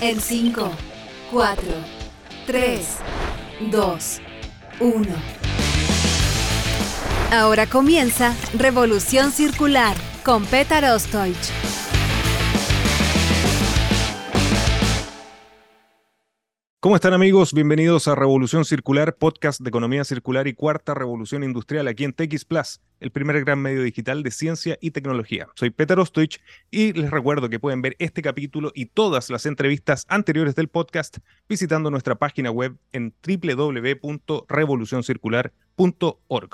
En 5, 4, 3, 2, 1. Ahora comienza Revolución Circular con Petar Ostoich. ¿Cómo están amigos? Bienvenidos a Revolución Circular, podcast de economía circular y cuarta revolución industrial aquí en TX Plus, el primer gran medio digital de ciencia y tecnología. Soy Peter Ostoich y les recuerdo que pueden ver este capítulo y todas las entrevistas anteriores del podcast visitando nuestra página web en www.revolucioncircular.org.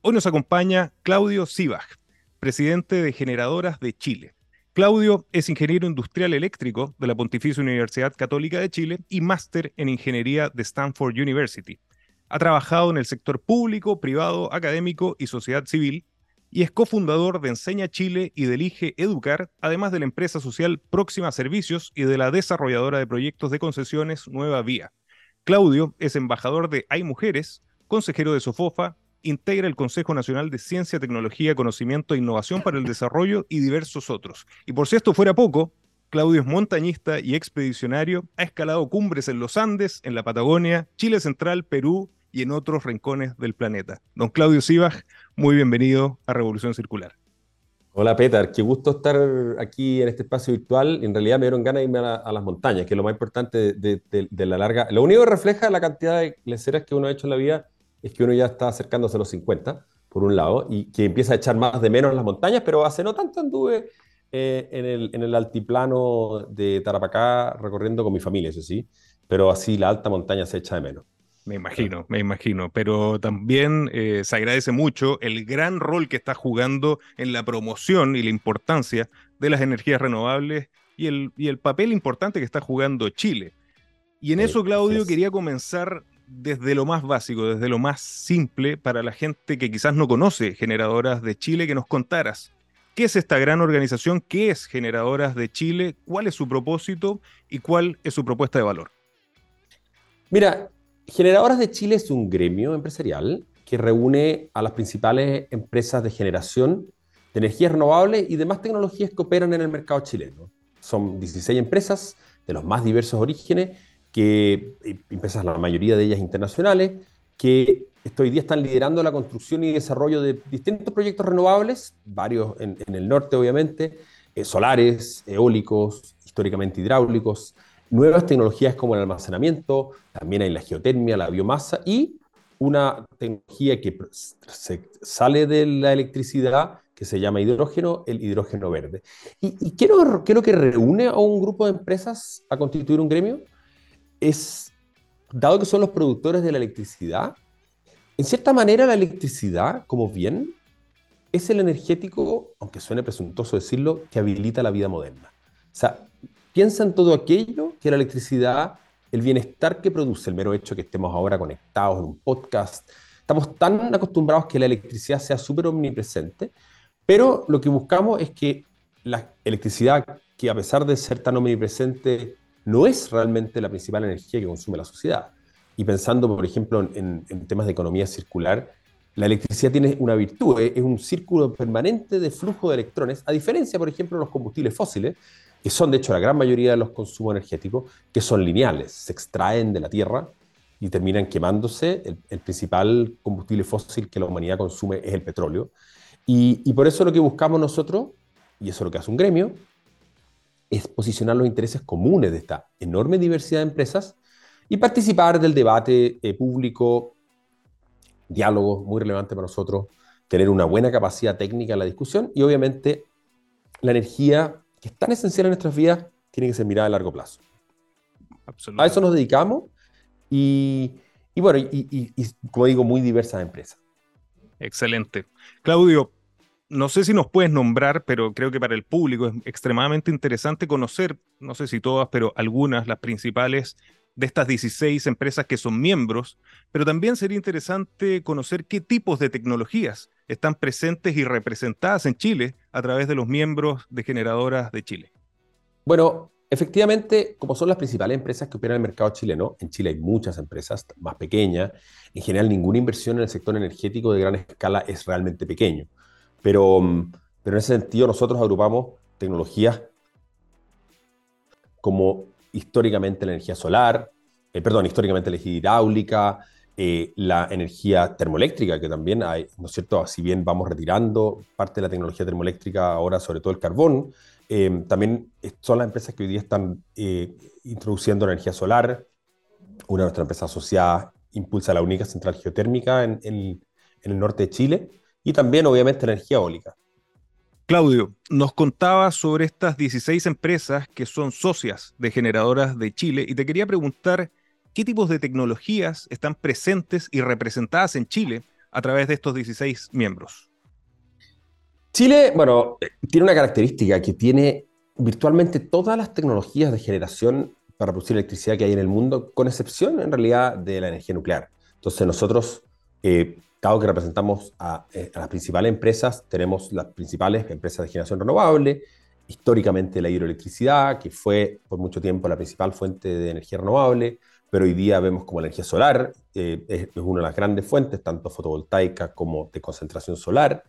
Hoy nos acompaña Claudio Sibach, presidente de Generadoras de Chile. Claudio es ingeniero industrial eléctrico de la Pontificia Universidad Católica de Chile y máster en ingeniería de Stanford University. Ha trabajado en el sector público, privado, académico y sociedad civil y es cofundador de Enseña Chile y del IGE Educar, además de la empresa social Próxima Servicios y de la desarrolladora de proyectos de concesiones Nueva Vía. Claudio es embajador de Hay Mujeres, consejero de Sofofa, integra el Consejo Nacional de Ciencia, Tecnología, Conocimiento e Innovación para el Desarrollo y diversos otros. Y por si esto fuera poco, Claudio es montañista y expedicionario, ha escalado cumbres en los Andes, en la Patagonia, Chile Central, Perú y en otros rincones del planeta. Don Claudio Sibach, muy bienvenido a Revolución Circular. Hola Peter, qué gusto estar aquí en este espacio virtual. En realidad me dieron ganas de irme a, las montañas, que es lo más importante de, la larga. Lo único que refleja la cantidad de leceras que uno ha hecho en la vida es que uno ya está acercándose a los 50, por un lado, y que empieza a echar más de menos en las montañas, pero hace no tanto anduve eh, en, el, en, el, altiplano de Tarapacá recorriendo con mi familia, eso sí, pero así la alta montaña se echa de menos. Me imagino, me imagino, pero también eh, se agradece mucho el gran rol que está jugando en la promoción y la importancia de las energías renovables y el, y el papel importante que está jugando Chile. Y en eso, Claudio, quería comenzar desde lo más básico, desde lo más simple, para la gente que quizás no conoce Generadoras de Chile, que nos contaras qué es esta gran organización, qué es Generadoras de Chile, cuál es su propósito y cuál es su propuesta de valor. Mira, Generadoras de Chile es un gremio empresarial que reúne a las principales empresas de generación de energías renovables y demás tecnologías que operan en el mercado chileno. Son 16 empresas de los más diversos orígenes que eh, empresas, la mayoría de ellas internacionales, que hoy día están liderando la construcción y desarrollo de distintos proyectos renovables, varios en, el norte obviamente, eh, solares, eólicos, históricamente hidráulicos, nuevas tecnologías como el almacenamiento, también hay la geotermia, la biomasa y una tecnología que se sale de la electricidad que se llama hidrógeno, el hidrógeno verde. ¿Y, y es lo que reúne a un grupo de empresas a constituir un gremio? Es, dado que son los productores de la electricidad, en cierta manera la electricidad, como bien, es el energético, aunque suene presuntuoso decirlo, que habilita la vida moderna. O sea, piensa en todo aquello que la electricidad, el bienestar que produce, el mero hecho que estemos ahora conectados en un podcast, estamos tan acostumbrados que la electricidad sea súper omnipresente, pero lo que buscamos es que la electricidad, que a pesar de ser tan omnipresente, no es realmente la principal energía que consume la sociedad. Y pensando, por ejemplo, en, temas de economía circular, la electricidad tiene una virtud, es un círculo permanente de flujo de electrones, a diferencia, por ejemplo, de los combustibles fósiles, que son de hecho la gran mayoría de los consumos energéticos, que son lineales, se extraen de la Tierra y terminan quemándose. El, principal combustible fósil que la humanidad consume es el petróleo. Y, y, por eso lo que buscamos nosotros, y eso es lo que hace un gremio, es posicionar los intereses comunes de esta enorme diversidad de empresas y participar del debate eh, público, diálogo muy relevante para nosotros, tener una buena capacidad técnica en la discusión y obviamente la energía que es tan esencial en nuestras vidas tiene que ser mirada a largo plazo. A eso nos dedicamos y, bueno, y, como digo, muy diversas empresas. Excelente. Claudio, no sé si nos puedes nombrar, pero creo que para el público es extremadamente interesante conocer, no sé si todas, pero algunas, las principales de estas 16 empresas que son miembros, pero también sería interesante conocer qué tipos de tecnologías están presentes y representadas en Chile a través de los miembros de generadoras de Chile. Bueno, efectivamente, como son las principales empresas que operan en el mercado chileno, en Chile hay muchas empresas más pequeñas, en general ninguna inversión en el sector energético de gran escala es realmente pequeño, pero, pero en ese sentido nosotros agrupamos tecnologías como históricamente la energía solar, eh, perdón, históricamente la energía hidráulica, eh, la energía termoeléctrica, que también hay, ¿no es cierto? Si bien vamos retirando parte de la tecnología termoeléctrica, ahora sobre todo el carbón, eh, también son las empresas que hoy día están introduciendo energía solar. Una de nuestras empresas asociadas impulsa la única central geotérmica en el norte de Chile y también, obviamente, energía eólica. Claudio, nos contaba sobre estas 16 empresas que son socias de generadoras de Chile y te quería preguntar qué tipos de tecnologías están presentes y representadas en Chile a través de estos 16 miembros. Chile, bueno, tiene una característica que tiene virtualmente todas las tecnologías de generación para producir electricidad que hay en el mundo, con excepción en realidad de la energía nuclear. Entonces nosotros eh, dado que representamos eh, a, las principales empresas, tenemos las principales empresas de generación renovable, históricamente la hidroelectricidad, que fue por mucho tiempo la principal fuente de energía renovable, pero hoy día vemos como la energía solar eh, es, una de las grandes fuentes, tanto fotovoltaica como de concentración solar,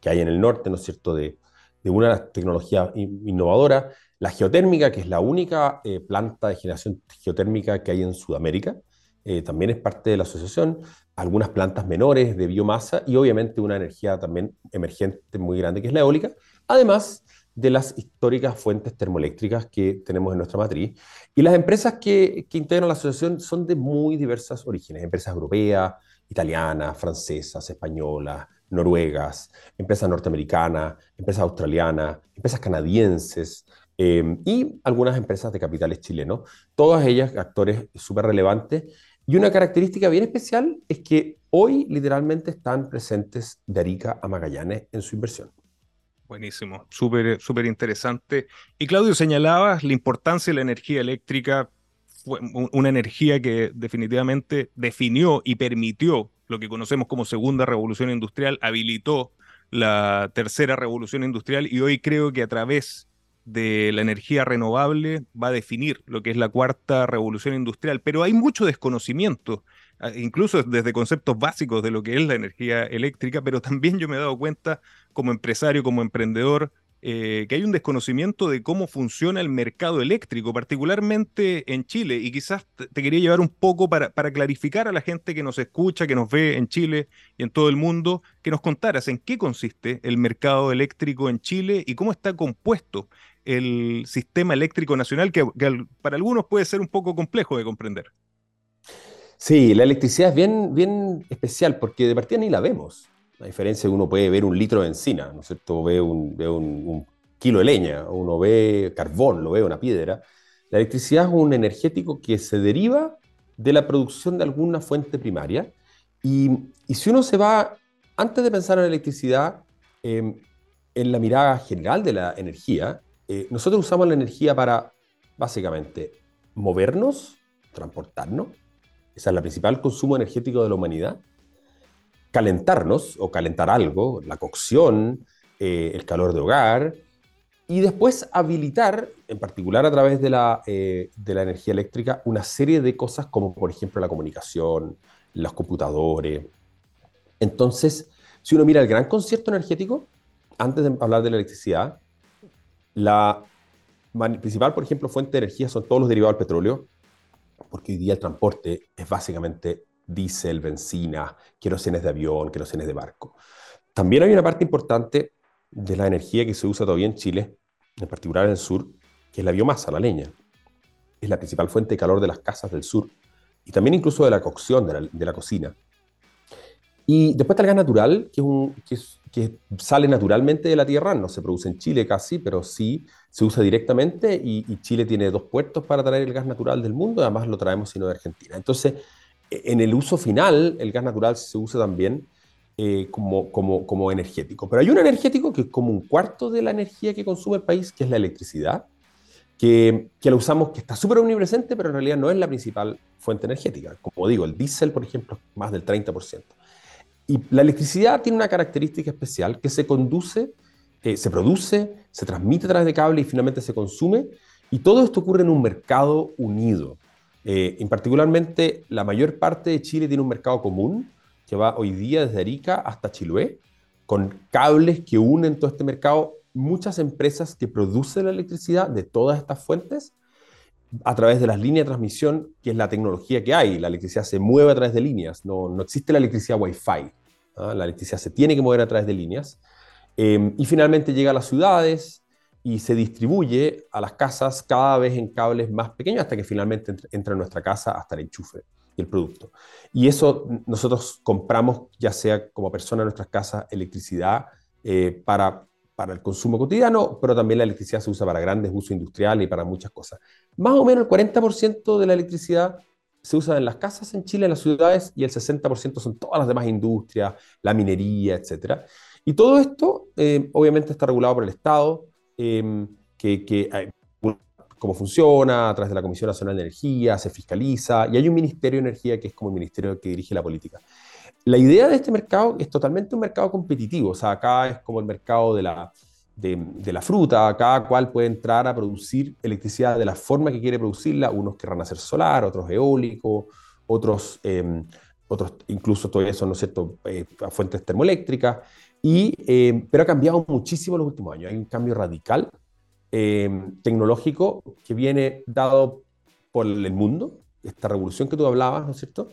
que hay en el norte, ¿no es cierto?, de, de una tecnologías innovadoras. La geotérmica, que es la única eh, planta de generación geotérmica que hay en Sudamérica, también es parte de la asociación algunas plantas menores de biomasa y obviamente una energía también emergente muy grande que es la eólica, además de las históricas fuentes termoeléctricas que tenemos en nuestra matriz. Y las empresas que, que integran la asociación son de muy diversas orígenes, empresas europeas, italianas, francesas, españolas, noruegas, empresas norteamericanas, empresas australianas, empresas canadienses, eh, y algunas empresas de capitales chilenos, todas ellas actores súper relevantes y una característica bien especial es que hoy literalmente están presentes de Arica a Magallanes en su inversión. Buenísimo, súper súper interesante. Y Claudio, señalabas la importancia de la energía eléctrica, fue una energía que definitivamente definió y permitió lo que conocemos como segunda revolución industrial, habilitó la tercera revolución industrial y hoy creo que a través de la energía renovable va a definir lo que es la cuarta revolución industrial, pero hay mucho desconocimiento, ah, incluso desde conceptos básicos de lo que es la energía eléctrica, pero también yo me he dado cuenta como empresario, como emprendedor, eh, que hay un desconocimiento de cómo funciona el mercado eléctrico, particularmente en Chile. Y quizás te quería llevar un poco para, para clarificar a la gente que nos escucha, que nos ve en Chile y en todo el mundo, que nos contaras en qué consiste el mercado eléctrico en Chile y cómo está compuesto el sistema eléctrico nacional, que, para algunos puede ser un poco complejo de comprender. Sí, la electricidad es bien, bien especial porque de partida ni la vemos. La diferencia que uno puede ver un litro de encina, ¿no es cierto? Ve un, ve un, kilo de leña, uno ve carbón, lo ve una piedra. La electricidad es un energético que se deriva de la producción de alguna fuente primaria. Y, y si uno se va, antes de pensar en la electricidad, em, en la mirada general de la energía, eh, nosotros usamos la energía para, básicamente, movernos, transportarnos, esa es la principal consumo energético de la humanidad, calentarnos o calentar algo, la cocción, eh, el calor de hogar, y después habilitar, en particular a través de la, eh, de la energía eléctrica, una serie de cosas como por ejemplo la comunicación, los computadores. Entonces, si uno mira el gran concierto energético, antes de hablar de la electricidad, la principal, por ejemplo, fuente de energía son todos los derivados del petróleo, porque hoy día el transporte es básicamente diésel, benzina, querosenes de avión, querosenes de barco. También hay una parte importante de la energía que se usa todavía en Chile, en particular en el sur, que es la biomasa, la leña. Es la principal fuente de calor de las casas del sur y también incluso de la cocción, de la, cocina. Y después está el gas natural, que, es un, que, sale naturalmente de la tierra, no se produce en Chile casi, pero sí se usa directamente y, y, Chile tiene dos puertos para traer el gas natural del mundo, además lo traemos sino de Argentina. Entonces, en el uso final, el gas natural se usa también eh, como, como, como, energético. Pero hay un energético que es como un cuarto de la energía que consume el país, que es la electricidad, que, que la usamos, que está súper omnipresente, pero en realidad no es la principal fuente energética. Como digo, el diésel, por ejemplo, más del 30%. Y la electricidad tiene una característica especial que se conduce, eh, se produce, se transmite a través de cable y finalmente se consume. Y todo esto ocurre en un mercado unido. Eh, en particularmente, la mayor parte de Chile tiene un mercado común que va hoy día desde Arica hasta Chiloé, con cables que unen todo este mercado, muchas empresas que producen la electricidad de todas estas fuentes a través de las líneas de transmisión, que es la tecnología que hay. La electricidad se mueve a través de líneas, no, no existe la electricidad Wi-Fi. ¿ah? La electricidad se tiene que mover a través de líneas. Eh, y finalmente llega a las ciudades, y se distribuye a las casas cada vez en cables más pequeños hasta que finalmente entra en nuestra casa hasta el enchufe y el producto. Y eso nosotros compramos, ya sea como persona en nuestras casas, electricidad eh, para, para el consumo cotidiano, pero también la electricidad se usa para grandes usos industriales y para muchas cosas. Más o menos el 40% de la electricidad se usa en las casas en Chile, en las ciudades, y el 60% son todas las demás industrias, la minería, etc. Y todo esto, eh, obviamente, está regulado por el Estado, Em, que, que cómo funciona, a través de la Comisión Nacional de Energía, se fiscaliza, y hay un Ministerio de Energía que es como el ministerio que dirige la política. La idea de este mercado es totalmente un mercado competitivo, o sea, acá es como el mercado de la, de, la fruta, cada cual puede entrar a producir electricidad de la forma que quiere producirla, unos querrán hacer solar, otros eólico, otros, em, otros incluso todavía son, ¿no es cierto?, eh, fuentes termoeléctricas, y, eh, pero ha cambiado muchísimo en los últimos años. Hay un cambio radical eh, tecnológico que viene dado por el mundo, esta revolución que tú hablabas, ¿no es cierto?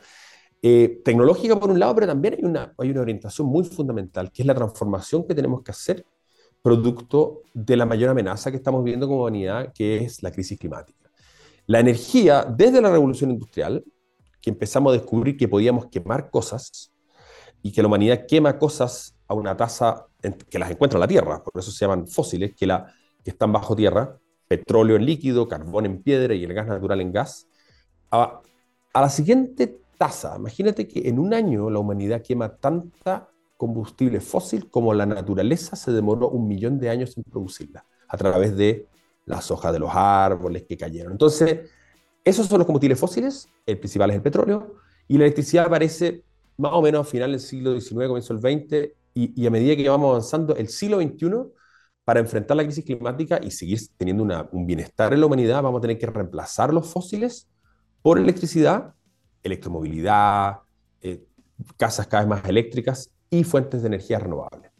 Eh, tecnológica por un lado, pero también hay una, hay una orientación muy fundamental, que es la transformación que tenemos que hacer producto de la mayor amenaza que estamos viendo como humanidad, que es la crisis climática. La energía, desde la revolución industrial, que empezamos a descubrir que podíamos quemar cosas y que la humanidad quema cosas a una tasa que las encuentra en la Tierra, por eso se llaman fósiles, que, la, que están bajo tierra, petróleo en líquido, carbón en piedra y el gas natural en gas, a, a la siguiente tasa. Imagínate que en un año la humanidad quema tanta combustible fósil como la naturaleza se demoró un millón de años en producirla, a través de las hojas de los árboles que cayeron. Entonces, esos son los combustibles fósiles, el principal es el petróleo, y la electricidad aparece más o menos a final del siglo XIX, comienzo del XX, y, a medida que vamos avanzando, el siglo XXI, para enfrentar la crisis climática y seguir teniendo un bienestar en la humanidad, vamos a tener que reemplazar los fósiles por electricidad, electromovilidad, eh, casas cada vez más eléctricas y fuentes de energía renovables.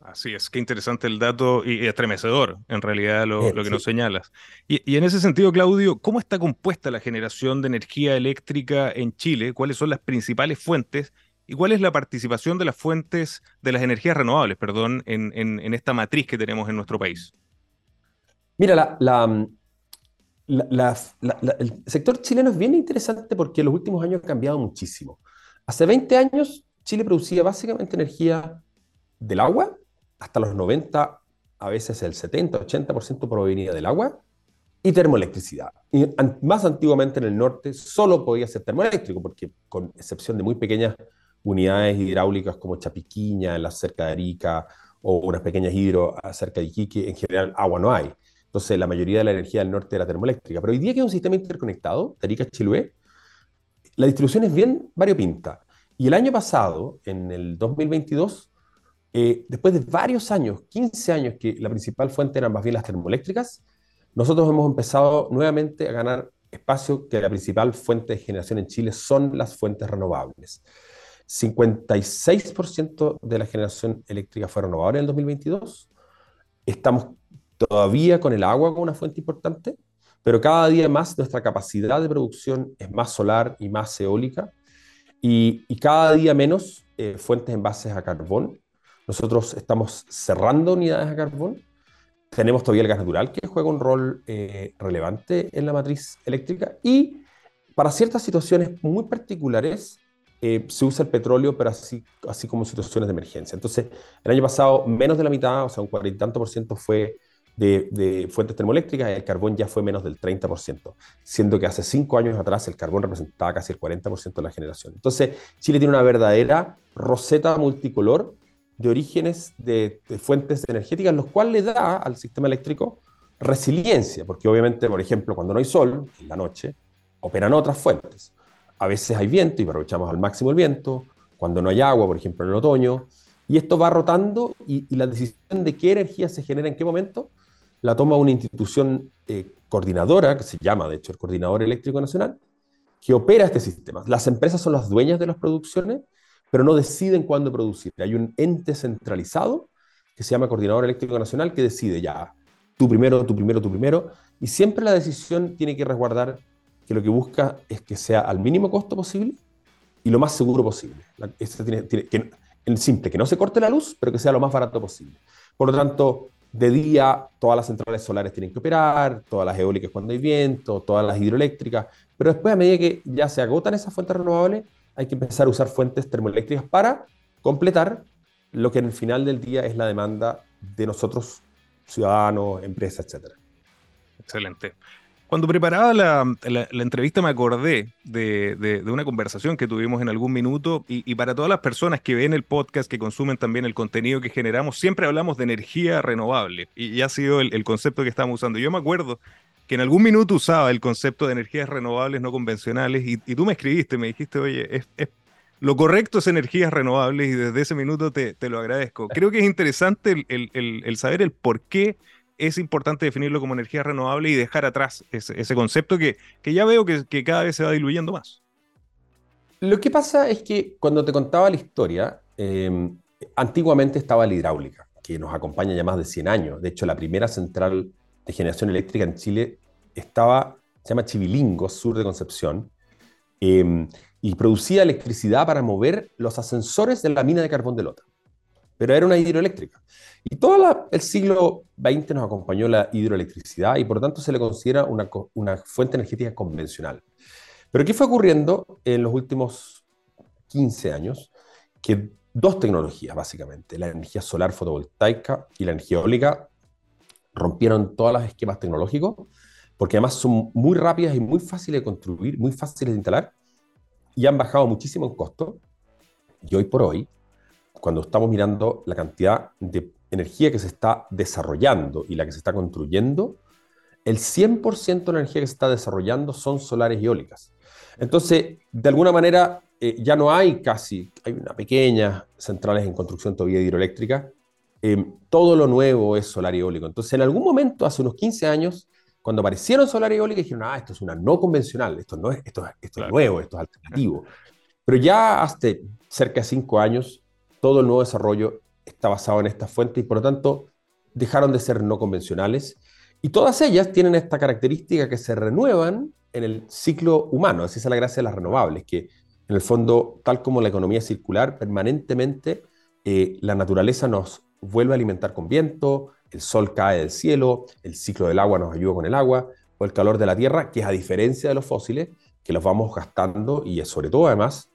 Así es, qué interesante el dato y, estremecedor, en realidad, lo, eh, que nos señalas. Y, y, en ese sentido, Claudio, ¿cómo está compuesta la generación de energía eléctrica en Chile? ¿Cuáles son las principales fuentes ¿Y cuál es la participación de las fuentes de las energías renovables, perdón, en, esta matriz que tenemos en nuestro país? Mira, la, el sector chileno es bien interesante porque en los últimos años ha cambiado muchísimo. Hace 20 años Chile producía básicamente energía del agua, hasta los 90, a veces el 70, 80% provenía del agua, y termoelectricidad. Más antiguamente en el norte solo podía ser termoeléctrico, porque con excepción de muy pequeñas unidades hidráulicas como Chapiquiña, en la cerca de Arica, o unas pequeñas hidro cerca de Iquique, en general agua no hay. Entonces, la mayoría de la energía del norte era termoeléctrica. Pero hoy día que es un sistema interconectado, de Arica a Chiloé, la distribución es bien variopinta. Y el año pasado, en el 2022, eh, después de varios años, 15 años, que la principal fuente eran más bien las termoeléctricas, nosotros hemos empezado nuevamente a ganar espacio que la principal fuente de generación en Chile son las fuentes renovables. 56% de la generación eléctrica fue renovable en el 2022. Estamos todavía con el agua como una fuente importante, pero cada día más nuestra capacidad de producción es más solar y más eólica y, cada día menos eh, fuentes en bases a carbón. Nosotros estamos cerrando unidades a carbón tenemos todavía el gas natural que juega un rol eh, relevante en la matriz eléctrica y para ciertas situaciones muy particulares eh, se usa el petróleo, pero así, así como situaciones de emergencia. Entonces, el año pasado menos de la mitad, o sea, un cuarenta y tanto por ciento fue de, de, fuentes termoeléctricas y el carbón ya fue menos del 30%, siendo que hace cinco años atrás el carbón representaba casi el 40% de la generación. Entonces, Chile tiene una verdadera roseta multicolor de orígenes de, fuentes energéticas, lo cual le da al sistema eléctrico resiliencia, porque obviamente, por ejemplo, cuando no hay sol, en la noche, operan otras fuentes. A veces hay viento y aprovechamos al máximo el viento, cuando no hay agua, por ejemplo, en el otoño, y esto va rotando y, la decisión de qué energía se genera en qué momento la toma una institución eh, coordinadora, que se llama, de hecho, el Coordinador Eléctrico Nacional, que opera este sistema. Las empresas son las dueñas de las producciones pero no deciden cuándo producir. Hay un ente centralizado que se llama Coordinador Eléctrico Nacional que decide ya, tú primero, tú primero, tú primero, y siempre la decisión tiene que resguardar que lo que busca es que sea al mínimo costo posible y lo más seguro posible. que, en simple, que no se corte la luz, pero que sea lo más barato posible. Por lo tanto, de día todas las centrales solares tienen que operar, todas las eólicas cuando hay viento, todas las hidroeléctricas, pero después a medida que ya se agotan esas fuentes renovables, hay que empezar a usar fuentes termoeléctricas para completar lo que en el final del día es la demanda de nosotros, ciudadanos, empresas, etc. Excelente. Cuando preparaba la, entrevista me acordé de, una conversación que tuvimos en algún minuto y, para todas las personas que ven el podcast, que consumen también el contenido que generamos, siempre hablamos de energía renovable y, ha sido el, el, concepto que estamos usando. Yo me acuerdo que en algún minuto usaba el concepto de energías renovables no convencionales y, tú me escribiste, me dijiste, oye, es, lo correcto es energías renovables y desde ese minuto te, lo agradezco. Creo que es interesante el, saber el por qué es importante definirlo como energía renovable y dejar atrás ese, concepto que, que, ya veo que, cada vez se va diluyendo más. Lo que pasa es que cuando te contaba la historia, em, antiguamente estaba la hidráulica, que nos acompaña ya más de 100 años. De hecho, la primera central de generación eléctrica en Chile estaba, se llama Chivilingo, sur de Concepción, em, y producía electricidad para mover los ascensores de la mina de carbón de Lota. Pero era una hidroeléctrica. Y todo el siglo XX nos acompañó la hidroelectricidad y por tanto se le considera una, una fuente energética convencional. Pero ¿qué fue ocurriendo en los últimos 15 años? Que dos tecnologías, básicamente, la energía solar fotovoltaica y la energía eólica, rompieron todos los esquemas tecnológicos, porque además son muy rápidas y muy fáciles de construir, muy fáciles de instalar, y han bajado muchísimo en costo. Y hoy por hoy, cuando estamos mirando la cantidad de energía que se está desarrollando y la que se está construyendo, el 100% de la energía que se está desarrollando son solares y eólicas. Entonces, de alguna manera, eh, ya no hay casi, hay una pequeña centrales en construcción todavía hidroeléctrica, Em, todo lo nuevo es solar y eólico. Entonces, en algún momento, hace unos 15 años, cuando aparecieron solar y eólica, dijeron, ah, esto es una no convencional, esto, no es, esto, esto es nuevo, esto es alternativo. Pero ya hace cerca de 5 años, todo el nuevo desarrollo está basado en esta fuente y por lo tanto dejaron de ser no convencionales. Y todas ellas tienen esta característica que se renuevan en el ciclo humano. Esa es la gracia de las renovables, que en el fondo, tal como la economía circular, permanentemente eh, la naturaleza nos vuelve a alimentar con viento, el sol cae del cielo, el ciclo del agua nos ayuda con el agua, o el calor de la tierra, que es a diferencia de los fósiles, que los vamos gastando y sobre todo además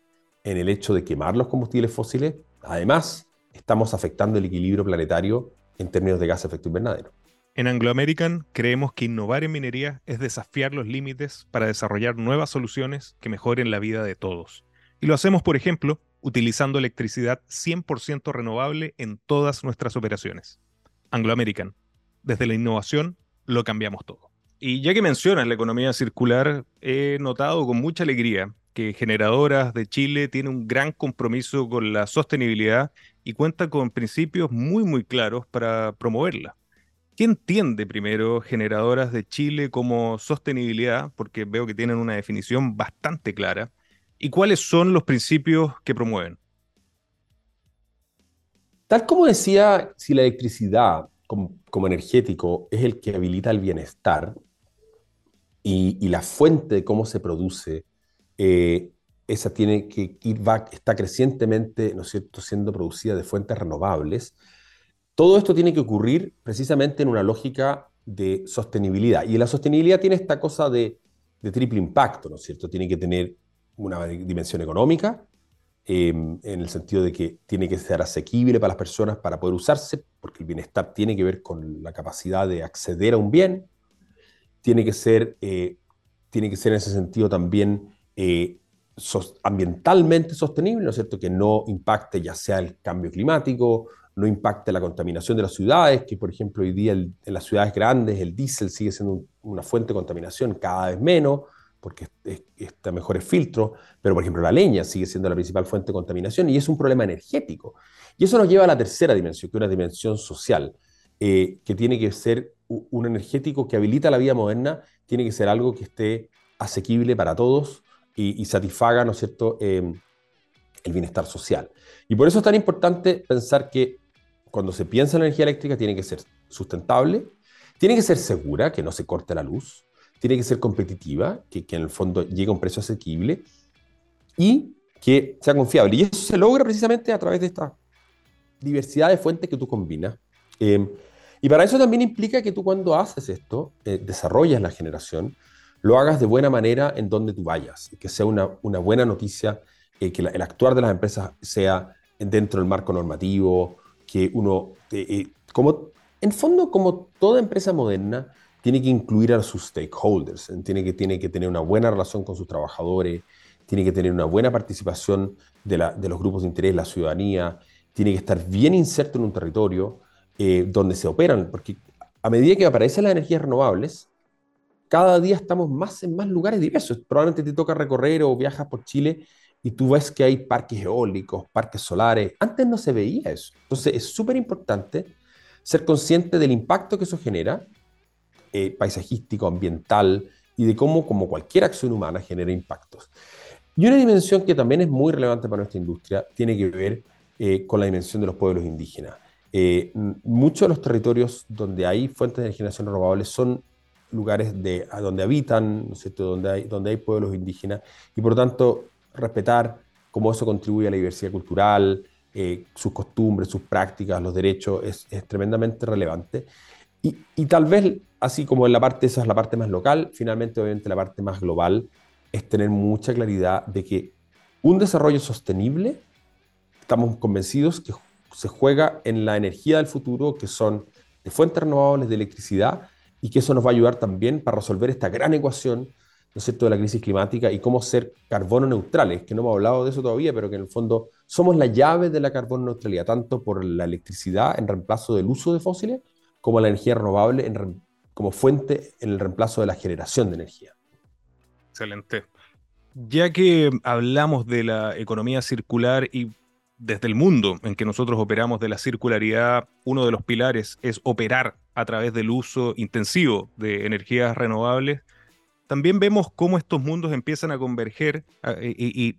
en el hecho de quemar los combustibles fósiles, además estamos afectando el equilibrio planetario en términos de gas de efecto invernadero. En Anglo American creemos que innovar en minería es desafiar los límites para desarrollar nuevas soluciones que mejoren la vida de todos. Y lo hacemos, por ejemplo, utilizando electricidad 100% renovable en todas nuestras operaciones. Anglo American. Desde la innovación lo cambiamos todo. Y ya que mencionas la economía circular, he notado con mucha alegría que Generadoras de Chile tiene un gran compromiso con la sostenibilidad y cuenta con principios muy muy claros para promoverla. ¿Qué entiende primero Generadoras de Chile como sostenibilidad? Porque veo que tienen una definición bastante clara. ¿Y cuáles son los principios que promueven? Tal como decía, si la electricidad como, energético es el que habilita el bienestar y, la fuente de cómo se produce, eh, esa tiene que ir, va, está crecientemente, ¿no es cierto?, siendo producida de fuentes renovables. todo esto tiene que ocurrir precisamente en una lógica de sostenibilidad. Y la sostenibilidad tiene esta cosa de, de triple impacto, ¿no es cierto? Tiene que tener una dimensión económica, em, en el sentido de que tiene que ser asequible para las personas para poder usarse, porque el bienestar tiene que ver con la capacidad de acceder a un bien, tiene que ser, eh, tiene que ser en ese sentido también eh, ambientalmente sostenible, ¿no es cierto? Que no impacte ya sea el cambio climático, no impacte la contaminación de las ciudades, que por ejemplo hoy día en las ciudades grandes el diésel sigue siendo una fuente de contaminación cada vez menos, porque está mejores filtros, pero por ejemplo la leña sigue siendo la principal fuente de contaminación y es un problema energético. Y eso nos lleva a la tercera dimensión, que es una dimensión social, eh, que tiene que ser un energético que habilita la vida moderna, tiene que ser algo que esté asequible para todos y, satisfaga, ¿no es cierto?, eh, el bienestar social. Y por eso es tan importante pensar que cuando se piensa en energía eléctrica tiene que ser sustentable, tiene que ser segura, que no se corte la luz, tiene que ser competitiva, que, en el fondo llegue a un precio asequible y que sea confiable. Y eso se logra precisamente a través de esta diversidad de fuentes que tú combinas. Em, y para eso también implica que tú cuando haces esto, eh, desarrollas la generación, lo hagas de buena manera en donde tú vayas, que sea una, una buena noticia, eh, que el actuar de las empresas sea dentro del marco normativo, que uno, eh, eh, como, en fondo, como toda empresa moderna, tiene que incluir a sus stakeholders, tiene que, tiene que tener una buena relación con sus trabajadores, tiene que tener una buena participación de, la, de los grupos de interés, la ciudadanía, tiene que estar bien inserto en un territorio eh, donde se operan, porque a medida que aparecen las energías renovables, cada día estamos más en más lugares diversos. Probablemente te toca recorrer o viajas por Chile y tú ves que hay parques eólicos, parques solares. Antes no se veía eso. Entonces es súper importante ser consciente del impacto que eso genera, eh, paisajístico, ambiental, y de cómo, como cualquier acción humana, genera impactos. Y una dimensión que también es muy relevante para nuestra industria tiene que ver eh, con la dimensión de los pueblos indígenas. Eh, muchos de los territorios donde hay fuentes de generación renovables son lugares de, a donde habitan, ¿no es cierto? Donde, hay, donde hay pueblos indígenas, y por lo tanto respetar cómo eso contribuye a la diversidad cultural, eh, sus costumbres, sus prácticas, los derechos, es, tremendamente relevante. Y, tal vez, así como en la parte, esa es la parte más local, finalmente, obviamente, la parte más global es tener mucha claridad de que un desarrollo sostenible, estamos convencidos que se juega en la energía del futuro, que son de fuentes renovables de electricidad, y que eso nos va a ayudar también para resolver esta gran ecuación ¿no es cierto?, de la crisis climática y cómo ser carbono neutrales, que no hemos hablado de eso todavía, pero que en el fondo somos la llave de la carbono neutralidad, tanto por la electricidad en reemplazo del uso de fósiles, como la energía renovable como fuente en el reemplazo de la generación de energía. Excelente. Ya que hablamos de la economía circular y desde el mundo en que nosotros operamos de la circularidad, uno de los pilares es operar a través del uso intensivo de energías renovables también vemos cómo estos mundos empiezan a converger ah, y,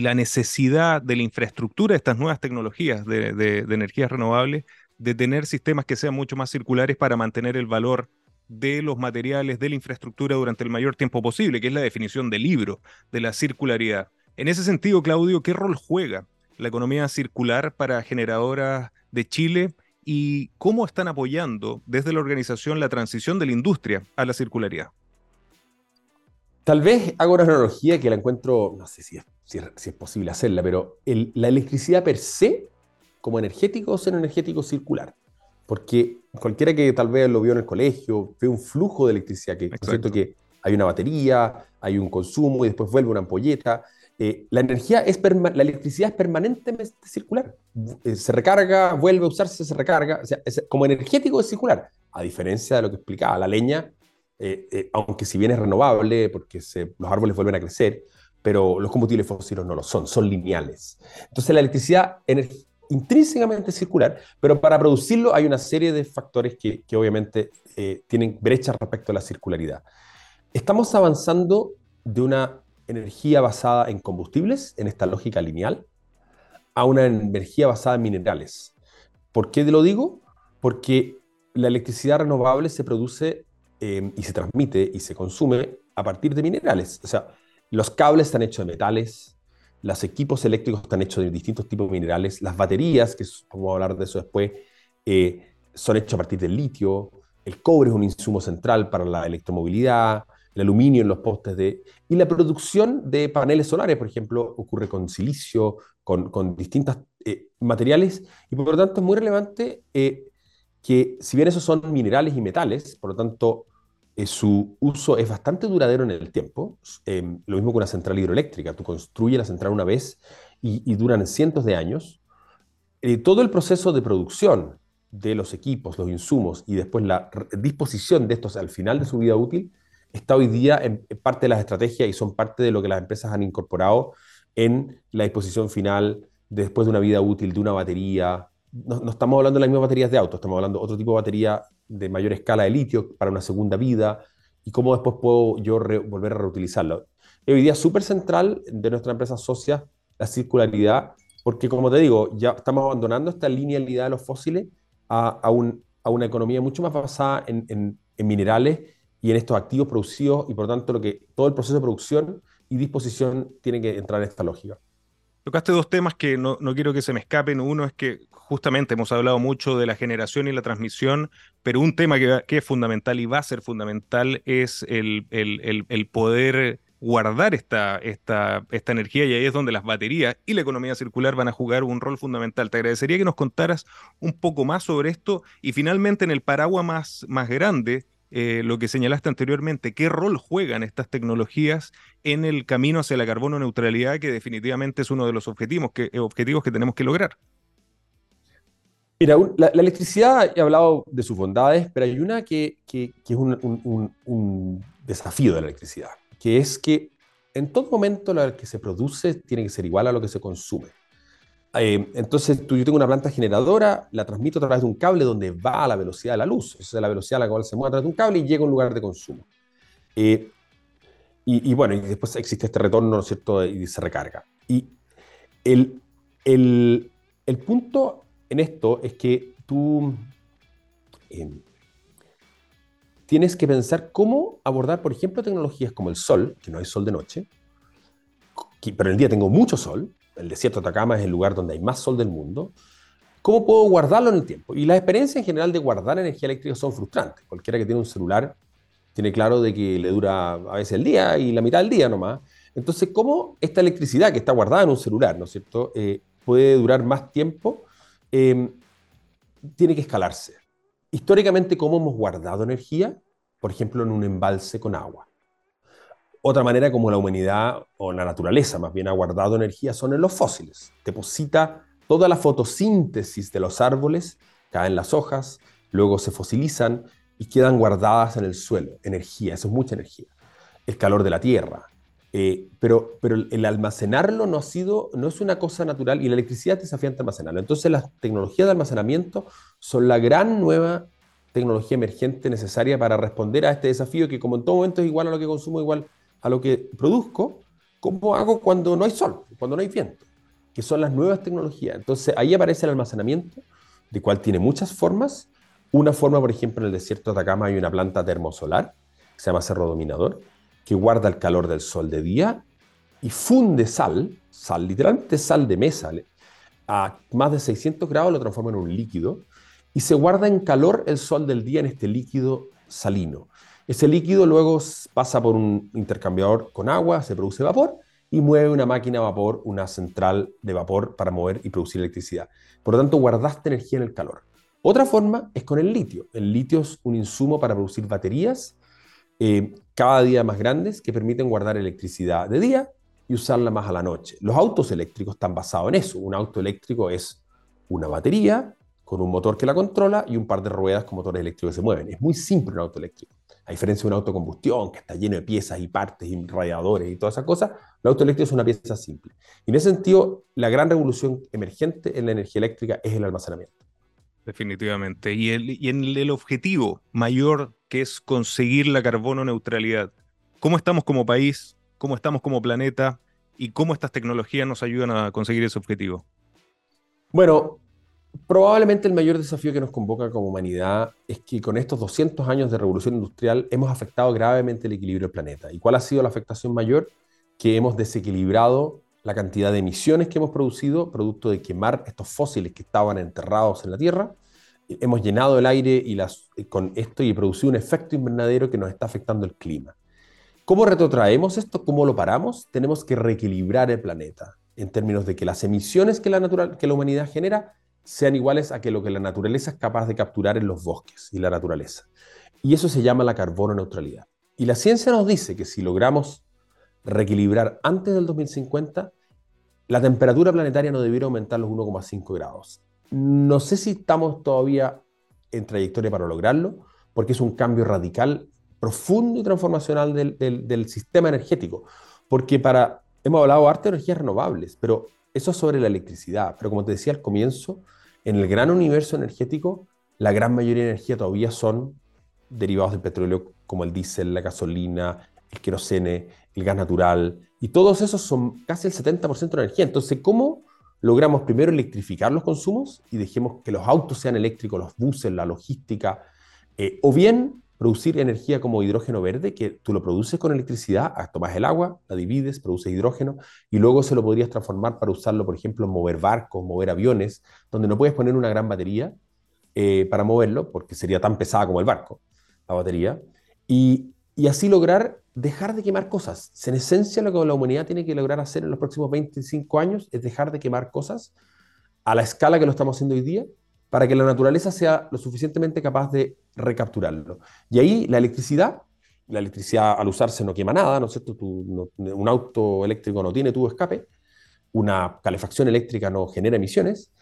la necesidad de la infraestructura de estas nuevas tecnologías de, energías renovables, de tener sistemas que sean mucho más circulares para mantener el valor de los materiales, de la infraestructura durante el mayor tiempo posible, que es la definición del libro, de la circularidad. En ese sentido, Claudio, ¿qué rol juega la economía circular para generadoras de Chile y cómo están apoyando desde la organización la transición de la industria a la circularidad? Tal vez hago una analogía que la encuentro, no sé si es, si es, posible hacerla, pero la electricidad per se, como energético, es un energético circular. Porque cualquiera que tal vez lo vio en el colegio, ve un flujo de electricidad, que es cierto que hay una batería, hay un consumo y después vuelve una ampolleta. Eh, la energía es la electricidad es permanentemente circular. Eh, se recarga, vuelve a usarse, se recarga. Como energético es circular. A diferencia de lo que explicaba, la leña eh, eh, aunque si bien es renovable, porque los árboles vuelven a crecer, pero los combustibles fósiles no lo son, son lineales. Entonces la electricidad intrínsecamente circular, pero para producirlo hay una serie de factores que, obviamente eh, tienen brechas respecto a la circularidad. Estamos avanzando de una energía basada en combustibles, en esta lógica lineal, a una energía basada en minerales. ¿Por qué te lo digo? Porque la electricidad renovable se produce Em, y se transmite y se consume a partir de minerales. O sea, los cables están hechos de metales, los equipos eléctricos están hechos de distintos tipos de minerales, las baterías, que vamos a hablar de eso después, eh, son hechos a partir del litio, el cobre es un insumo central para la electromovilidad, el aluminio en los postes de... Y la producción de paneles solares, por ejemplo, ocurre con silicio, con, con distintos eh, materiales, y por lo tanto es muy relevante eh, que si bien esos son minerales y metales, por lo tanto eh, su uso es bastante duradero en el tiempo, lo mismo que una central hidroeléctrica, tú construyes la central una vez y, y duran cientos de años, todo el proceso de producción de los equipos, los insumos y después la disposición de estos al final de su vida útil está hoy día en, parte de las estrategias y son parte de lo que las empresas han incorporado en la disposición final después de una vida útil de una batería. No, estamos hablando de las mismas baterías de auto, estamos hablando de otro tipo de batería de mayor escala de litio para una segunda vida y cómo después puedo yo volver a reutilizarlo. hoy día es súper central de nuestra empresa socia la circularidad, porque como te digo, ya estamos abandonando esta linealidad de los fósiles a, a, un, a una economía mucho más basada en, en, en minerales y en estos activos producidos y por tanto lo que, todo el proceso de producción y disposición tiene que entrar en esta lógica. Tocaste dos temas que no, quiero que se me escapen. Uno es que justamente hemos hablado mucho de la generación y la transmisión, pero un tema que, es fundamental y va a ser fundamental es el, poder guardar esta, energía y ahí es donde las baterías y la economía circular van a jugar un rol fundamental. Te agradecería que nos contaras un poco más sobre esto y finalmente en el paraguas más grande, eh, lo que señalaste anteriormente, qué rol juegan estas tecnologías en el camino hacia la carbono neutralidad, que definitivamente es uno de los objetivos que, eh, objetivos que tenemos que lograr. Mira, la, electricidad, he hablado de sus bondades, pero hay una que, que, es un, un, desafío de la electricidad, que es que en todo momento lo que se produce tiene que ser igual a lo que se consume. Eh, entonces, tú, yo tengo una planta generadora, la transmito a través de un cable donde va a la velocidad de la luz. Esa es la velocidad a la cual se mueve a través de un cable y llega a un lugar de consumo. Eh, y, bueno, y después existe este retorno, ¿no es cierto?, y se recarga. Y el, el, el punto en esto es que tú eh, tienes que pensar cómo abordar, por ejemplo, tecnologías como el sol, que no hay sol de noche, pero en el día tengo mucho sol, el desierto de Atacama es el lugar donde hay más sol del mundo, ¿cómo puedo guardarlo en el tiempo? Y las experiencias en general de guardar energía eléctrica son frustrantes. Cualquiera que tiene un celular tiene claro de que le dura a veces el día y la mitad del día nomás. Entonces, ¿cómo esta electricidad que está guardada en un celular, ¿no es cierto?, eh, puede durar más tiempo, em, tiene que escalarse. Históricamente, ¿cómo hemos guardado energía? Por ejemplo, en un embalse con agua. Otra manera como la humanidad o la naturaleza más bien ha guardado energía son en los fósiles. Deposita toda la fotosíntesis de los árboles, caen las hojas, luego se fosilizan y quedan guardadas en el suelo. Energía, eso es mucha energía. El calor de la tierra. Eh, pero, pero el almacenarlo no, ha sido, no es una cosa natural y la electricidad es desafiante almacenarlo. Entonces las tecnologías de almacenamiento son la gran nueva tecnología emergente necesaria para responder a este desafío que como en todo momento es igual a lo que consumo, igual a lo que produzco, ¿cómo hago cuando no hay sol, cuando no hay viento? Que son las nuevas tecnologías. Entonces ahí aparece el almacenamiento, de cual tiene muchas formas. Una forma, por ejemplo, en el desierto de Atacama hay una planta termosolar, que se llama Cerro Dominador, que guarda el calor del sol de día y funde sal, sal, literalmente sal de mesa, a más de 600 grados lo transforma en un líquido y se guarda en calor el sol del día en este líquido salino. Ese líquido luego pasa por un intercambiador con agua, se produce vapor y mueve una máquina a vapor, una central de vapor para mover y producir electricidad. Por lo tanto, guardaste energía en el calor. Otra forma es con el litio. El litio es un insumo para producir baterías eh, cada día más grandes que permiten guardar electricidad de día y usarla más a la noche. Los autos eléctricos están basados en eso. Un auto eléctrico es una batería con un motor que la controla y un par de ruedas con motores eléctricos que se mueven. Es muy simple un auto eléctrico. A diferencia de un auto combustión que está lleno de piezas y partes y radiadores y todas esas cosas, el auto eléctrico es una pieza simple. Y en ese sentido, la gran revolución emergente en la energía eléctrica es el almacenamiento. Definitivamente. Y, el, y en el objetivo mayor que es conseguir la carbono neutralidad, ¿cómo estamos como país? ¿Cómo estamos como planeta? ¿Y cómo estas tecnologías nos ayudan a conseguir ese objetivo? Bueno, Probablemente el mayor desafío que nos convoca como humanidad es que con estos 200 años de revolución industrial hemos afectado gravemente el equilibrio del planeta. ¿Y cuál ha sido la afectación mayor? Que hemos desequilibrado la cantidad de emisiones que hemos producido, producto de quemar estos fósiles que estaban enterrados en la Tierra, hemos llenado el aire y con esto y producido un efecto invernadero que nos está afectando el clima. ¿Cómo retrotraemos esto? ¿Cómo lo paramos? Tenemos que reequilibrar el planeta en términos de que las emisiones que la, que la humanidad genera sean iguales a que lo que la naturaleza es capaz de capturar en los bosques y la naturaleza. Y eso se llama la carbono neutralidad. Y la ciencia nos dice que si logramos reequilibrar antes del 2050, la temperatura planetaria no debiera aumentar los 1,5 grados. No sé si estamos todavía en trayectoria para lograrlo, porque es un cambio radical, profundo y transformacional del, sistema energético. Porque para, hemos hablado de energías renovables, pero eso es sobre la electricidad. Pero como te decía al comienzo, en el gran universo energético, la gran mayoría de energía todavía son derivados del petróleo, como el diésel, la gasolina, el querosene, el gas natural, y todos esos son casi el 70% de energía. Entonces, ¿cómo logramos primero electrificar los consumos y dejemos que los autos sean eléctricos, los buses, la logística, eh, o bien producir energía como hidrógeno verde, que tú lo produces con electricidad, ah, tomas el agua, la divides, produces hidrógeno, y luego se lo podrías transformar para usarlo, por ejemplo, mover barcos, mover aviones, donde no puedes poner una gran batería eh, para moverlo, porque sería tan pesada como el barco, la batería, y, y así lograr dejar de quemar cosas. En esencia, lo que la humanidad tiene que lograr hacer en los próximos 25 años es dejar de quemar cosas a la escala que lo estamos haciendo hoy día para que la naturaleza sea lo suficientemente capaz de recapturarlo. Y ahí la electricidad, la electricidad al usarse no quema nada, ¿no es cierto? un auto eléctrico no tiene tubo escape, una calefacción eléctrica no genera emisiones,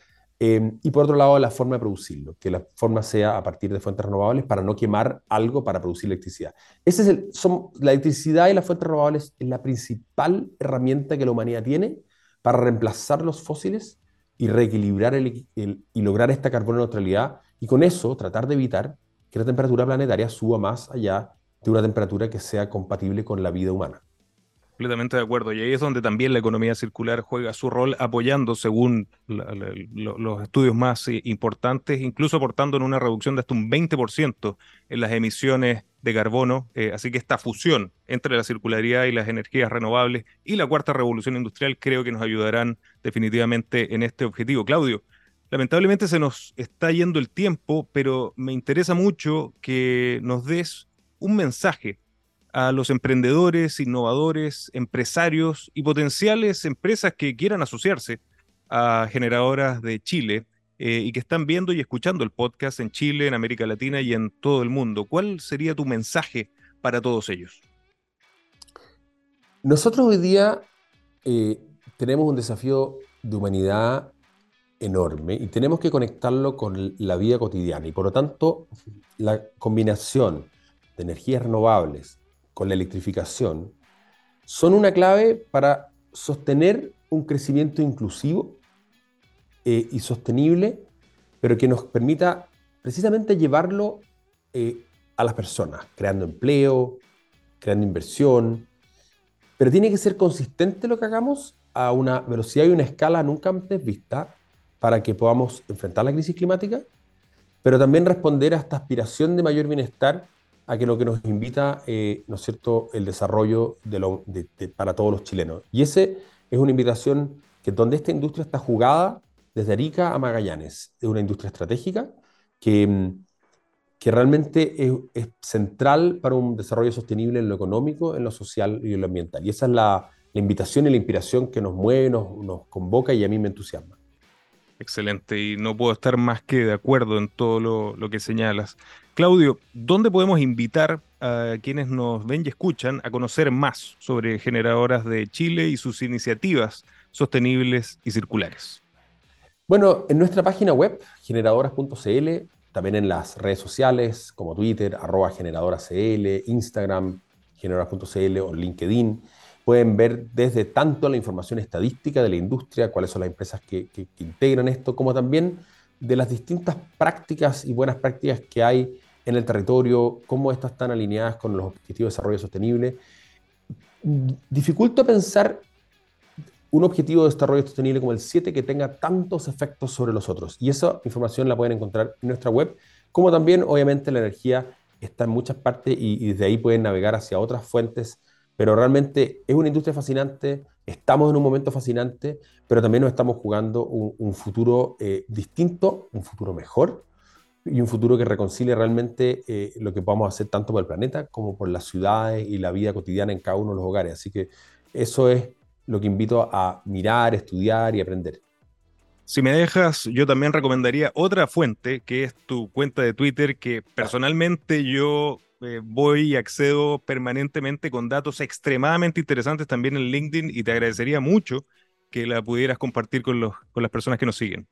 Em, y por otro lado, la forma de producirlo, que la forma sea a partir de fuentes renovables para no quemar algo para producir electricidad. Ese es el, son, la electricidad y las fuentes renovables es la principal herramienta que la humanidad tiene para reemplazar los fósiles y reequilibrar el, y lograr esta carbono neutralidad y con eso tratar de evitar que la temperatura planetaria suba más allá de una temperatura que sea compatible con la vida humana. Completamente de acuerdo. Y ahí es donde también la economía circular juega su rol apoyando, según los estudios más eh, importantes, incluso aportando en una reducción de hasta un 20% en las emisiones de carbono. Eh, así que esta fusión entre la circularidad y las energías renovables y la cuarta revolución industrial creo que nos ayudarán definitivamente en este objetivo. Claudio, lamentablemente se nos está yendo el tiempo, pero me interesa mucho que nos des un mensaje a los emprendedores, innovadores, empresarios y potenciales empresas que quieran asociarse a generadoras de Chile eh, y que están viendo y escuchando el podcast en Chile, en América Latina y en todo el mundo. ¿Cuál sería tu mensaje para todos ellos? Nosotros hoy día eh, tenemos un desafío de humanidad enorme y tenemos que conectarlo con la vida cotidiana y por lo tanto la combinación de energías renovables, con la electrificación son una clave para sostener un crecimiento inclusivo eh, y sostenible, pero que nos permita precisamente llevarlo eh, a las personas, creando empleo, creando inversión, pero tiene que ser consistente lo que hagamos a una velocidad y una escala nunca antes vista para que podamos enfrentar la crisis climática, pero también responder a esta aspiración de mayor bienestar a que lo que nos invita, eh, ¿no es cierto?, el desarrollo de para todos los chilenos. Y ese es una invitación que donde esta industria está jugada desde Arica a Magallanes. Es una industria estratégica que, mm, que realmente es, central para un desarrollo sostenible en lo económico, en lo social y en lo ambiental. Y esa es la, invitación y la inspiración que nos mueve, nos, convoca y a mí me entusiasma. Excelente, y no puedo estar más que de acuerdo en todo lo, que señalas. Claudio, ¿dónde podemos invitar a quienes nos ven y escuchan a conocer más sobre generadoras de Chile y sus iniciativas sostenibles y circulares? Bueno, en nuestra página web, generadoras.cl, también en las redes sociales como Twitter, arroba generadorascl, Instagram, generadoras.cl o LinkedIn pueden ver desde tanto la información estadística de la industria, cuáles son las empresas que, integran esto, como también de las distintas prácticas y buenas prácticas que hay en el territorio, cómo estas están alineadas con los objetivos de desarrollo sostenible. Dificulto pensar un objetivo de desarrollo sostenible como el 7 que tenga tantos efectos sobre los otros. Y esa información la pueden encontrar en nuestra web, como también obviamente la energía está en muchas partes y, y desde ahí pueden navegar hacia otras fuentes pero realmente es una industria fascinante, estamos en un momento fascinante, pero también nos estamos jugando un, futuro eh, distinto, un futuro mejor, y un futuro que reconcilie realmente eh, lo que podamos hacer tanto por el planeta como por las ciudades y la vida cotidiana en cada uno de los hogares. Así que eso es lo que invito a mirar, estudiar y aprender. Si me dejas, yo también recomendaría otra fuente, que es tu cuenta de Twitter, que personalmente yo eh, voy y accedo permanentemente con datos extremadamente interesantes también en LinkedIn y te agradecería mucho que la pudieras compartir con, los, con las personas que nos siguen.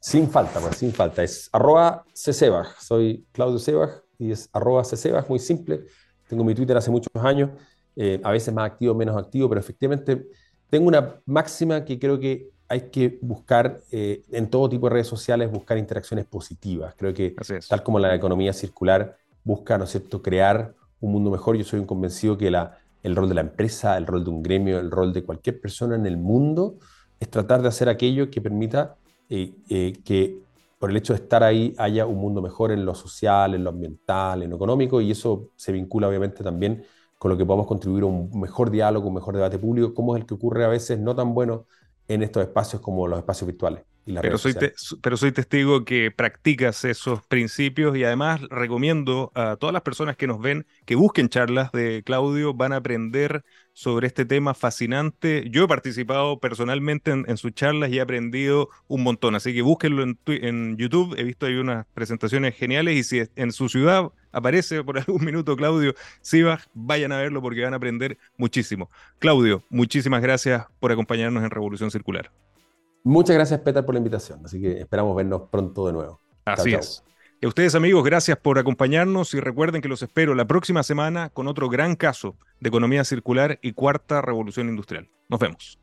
Sin falta, pues, sin falta. Es arroba ccebaj. Soy Claudio Sebaj y es arroba ccebaj, muy simple. Tengo mi Twitter hace muchos años, eh, a veces más activo, menos activo, pero efectivamente tengo una máxima que creo que hay que buscar eh, en todo tipo de redes sociales, buscar interacciones positivas. Creo que tal como la economía circular busca, ¿no es cierto?, crear un mundo mejor, yo soy un convencido que la, el rol de la empresa, el rol de un gremio, el rol de cualquier persona en el mundo es tratar de hacer aquello que permita eh, eh, que por el hecho de estar ahí haya un mundo mejor en lo social, en lo ambiental, en lo económico, y eso se vincula obviamente también con lo que podamos contribuir a un mejor diálogo, un mejor debate público, como es el que ocurre a veces no tan bueno en estos espacios como los espacios virtuales. pero, soy pero soy testigo que practicas esos principios y además recomiendo a todas las personas que nos ven que busquen charlas de Claudio, van a aprender sobre este tema fascinante. Yo he participado personalmente en, sus charlas y he aprendido un montón, así que búsquenlo en, en YouTube, he visto ahí unas presentaciones geniales y si en su ciudad aparece por algún minuto Claudio Sibach, vayan a verlo porque van a aprender muchísimo. Claudio, muchísimas gracias por acompañarnos en Revolución Circular. Muchas gracias, Peter, por la invitación. Así que esperamos vernos pronto de nuevo. Así es. Y a ustedes, amigos, gracias por acompañarnos y recuerden que los espero la próxima semana con otro gran caso de economía circular y cuarta revolución industrial. Nos vemos.